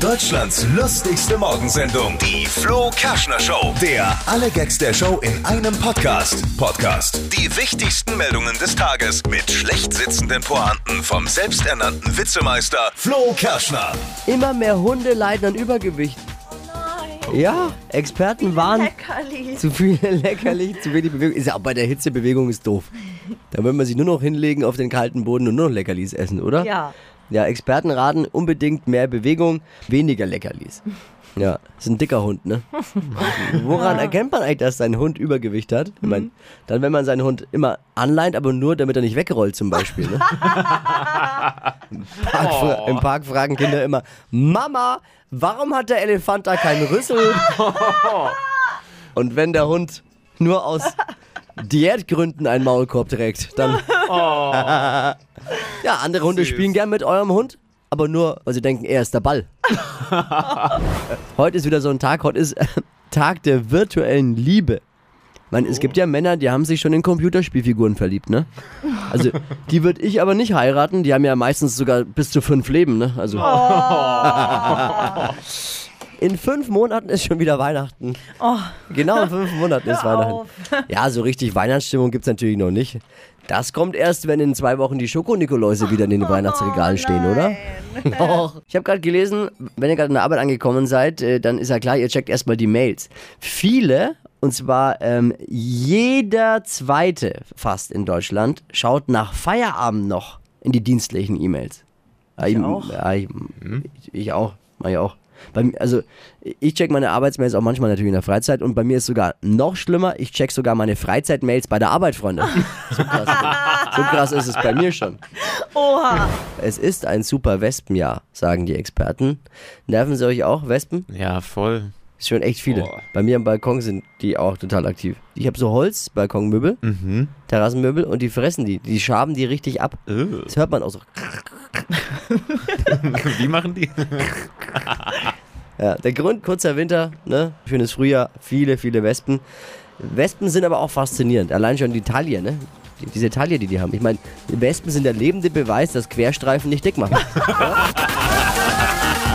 Deutschlands lustigste Morgensendung, die Flo Kerschner Show. Der alle Gags der Show in einem Podcast. Podcast. Die wichtigsten Meldungen des Tages mit schlecht sitzenden Pointen vom selbsternannten Witzemeister Flo Kerschner. Immer mehr Hunde leiden an Übergewicht. Ja, Experten warnen. Leckerli. Zu viel Leckerli, zu wenig Bewegung. Ist ja auch bei der Hitzebewegung ist doof. Da will man sich nur noch hinlegen auf den kalten Boden und nur noch Leckerlis essen, oder? Ja. Ja, Experten raten unbedingt mehr Bewegung, weniger Leckerlis. Ja, ist ein dicker Hund, ne? Woran erkennt man eigentlich, dass sein Hund Übergewicht hat? Ich mein, dann, wenn man seinen Hund immer anleint, aber nur, damit er nicht wegrollt zum Beispiel. Ne? Im, Park, fra- Im Park fragen Kinder immer, Mama, warum hat der Elefant da keinen Rüssel? Und wenn der Hund nur aus Diätgründen einen Maulkorb trägt, dann... ja, andere Hunde spielen gern mit eurem Hund, aber nur, weil sie denken, er ist der Ball. Heute ist wieder so ein Tag, heute ist äh, Tag der virtuellen Liebe. Ich meine, es gibt ja Männer, die haben sich schon in Computerspielfiguren verliebt, ne? Also, die würde ich aber nicht heiraten, die haben ja meistens sogar bis zu fünf Leben, ne? Also. In fünf Monaten ist schon wieder Weihnachten. Genau, in fünf Monaten ist Weihnachten. auf. Ja, so richtig Weihnachtsstimmung gibt es natürlich noch nicht. Das kommt erst, wenn in zwei Wochen die Schokonikoläuse wieder in den Weihnachtsregalen stehen, oder? Doch. Ich habe gerade gelesen, wenn ihr gerade in der Arbeit angekommen seid, äh, dann ist ja klar, ihr checkt erstmal die Mails. Viele, und zwar ähm, jeder zweite fast in Deutschland, schaut nach Feierabend noch in die dienstlichen E-Mails. Ja, ich auch. Ja, ich, ich, ich auch. Mach ich auch. Bei, also, ich check meine Arbeitsmails auch manchmal natürlich in der Freizeit und bei mir ist sogar noch schlimmer, ich check sogar meine Freizeitmails bei der Arbeit, Freunde. So krass, so krass ist es bei mir schon. Oha. Es ist ein super Wespenjahr, sagen die Experten. Nerven sie euch auch, Wespen? Ja, voll. Ist schon echt viele. Boah. Bei mir am Balkon sind die auch total aktiv. Ich habe so Holz-Balkonmöbel, Mhm. Terrassenmöbel und die fressen die. Die schaben die richtig ab. Äh. Das hört man auch so. Wie machen die? Ja, der Grund, kurzer Winter, ne? schönes Frühjahr, viele, viele Wespen. Wespen sind aber auch faszinierend. Allein schon die Taille, ne? Die- Diese Taille, die die haben. Ich meine, Wespen sind der lebende Beweis, dass Querstreifen nicht dick machen.